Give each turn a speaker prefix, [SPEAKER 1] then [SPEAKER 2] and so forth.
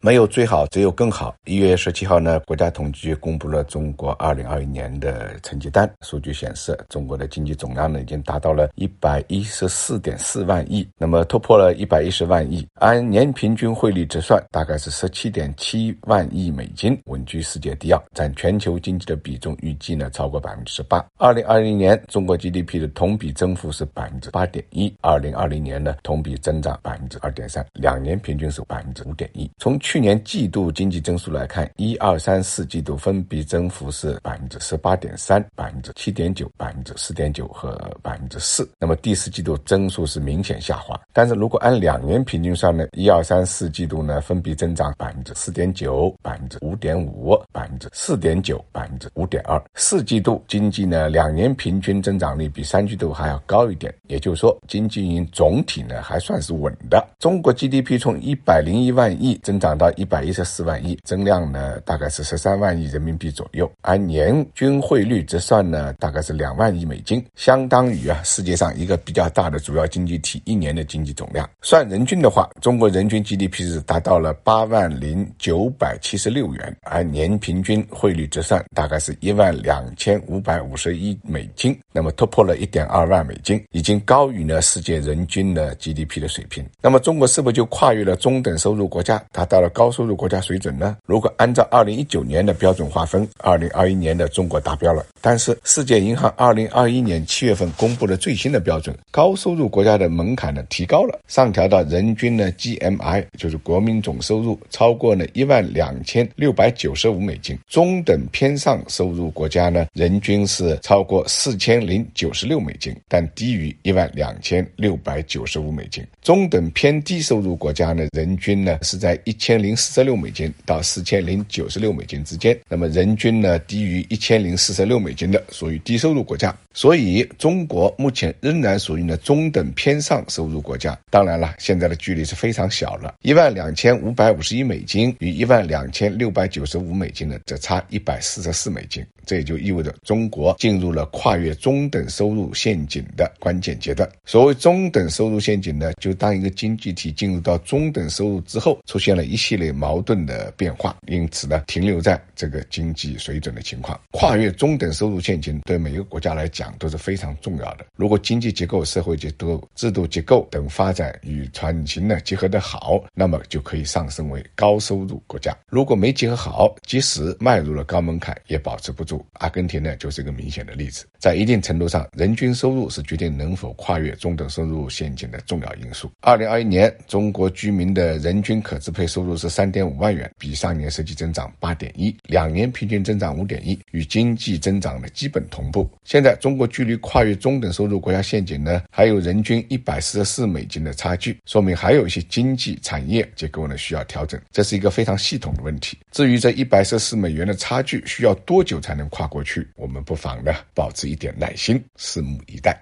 [SPEAKER 1] 没有最好，只有更好。一月十七号呢，国家统计局公布了中国二零二一年的成绩单。数据显示，中国的经济总量呢已经达到了一百一十四点四万亿，那么突破了一百一十万亿。按年平均汇率折算，大概是十七点七万亿美金，稳居世界第二，占全球经济的比重预计呢超过百分之十八。二零二零年中国 GDP 的同比增幅是百分之八点一，二零二零年呢同比增长百分之二点三，两年平均是百分之五点一。从去年季度经济增速来看，一二三四季度分别增幅是百分之十八点三、百分之七点九、百分之四点九和百分之四。那么第四季度增速是明显下滑。但是如果按两年平均算呢，一二三四季度呢分别增长百分之四点九、百分之五点五、百分之四点九、百分之五点二。四季度经济呢两年平均增长率比三季度还要高一点，也就是说经济总体呢还算是稳的。中国 GDP 从一百零一万亿增长到一百。一十四万亿，增量呢大概是十三万亿人民币左右，按年均汇率折算呢大概是两万亿美金，相当于啊世界上一个比较大的主要经济体一年的经济总量。算人均的话，中国人均 GDP 是达到了八万零九百七十六元，按年平均汇率折算大概是一万两千五百五十一美金，那么突破了一点二万美金，已经高于呢世界人均的 GDP 的水平。那么中国是不是就跨越了中等收入国家，达到了高收入？国家水准呢？如果按照二零一九年的标准划分，二零二一年的中国达标了。但是世界银行二零二一年七月份公布的最新的标准，高收入国家的门槛呢提高了，上调到人均呢 GMI，就是国民总收入超过了一万两千六百九十五美金。中等偏上收入国家呢，人均是超过四千零九十六美金，但低于一万两千六百九十五美金。中等偏低收入国家呢，人均呢是在一千零四。十六美金到四千零九十六美金之间，那么人均呢低于一千零四十六美金的属于低收入国家，所以中国目前仍然属于呢中等偏上收入国家。当然了，现在的距离是非常小了，一万两千五百五十一美金与一万两千六百九十五美金呢，只差一百四十四美金。这也就意味着中国进入了跨越中等收入陷阱的关键阶段。所谓中等收入陷阱呢，就当一个经济体进入到中等收入之后，出现了一系列矛盾的变化，因此呢，停留在这个经济水准的情况。跨越中等收入陷阱对每个国家来讲都是非常重要的。如果经济结构、社会结构、制度结构等发展与转型呢结合得好，那么就可以上升为高收入国家。如果没结合好，即使迈入了高门槛，也保持不住。阿根廷呢，就是一个明显的例子。在一定程度上，人均收入是决定能否跨越中等收入陷阱的重要因素。二零二一年，中国居民的人均可支配收入是三点五万元，比上年实际增长八点一，两年平均增长五点一，与经济增长的基本同步。现在，中国距离跨越中等收入国家陷阱呢，还有人均一百四十四美金的差距，说明还有一些经济产业结构呢需要调整。这是一个非常系统的问题。至于这一百四十四美元的差距需要多久才能？跨过去，我们不妨呢保持一点耐心，拭目以待。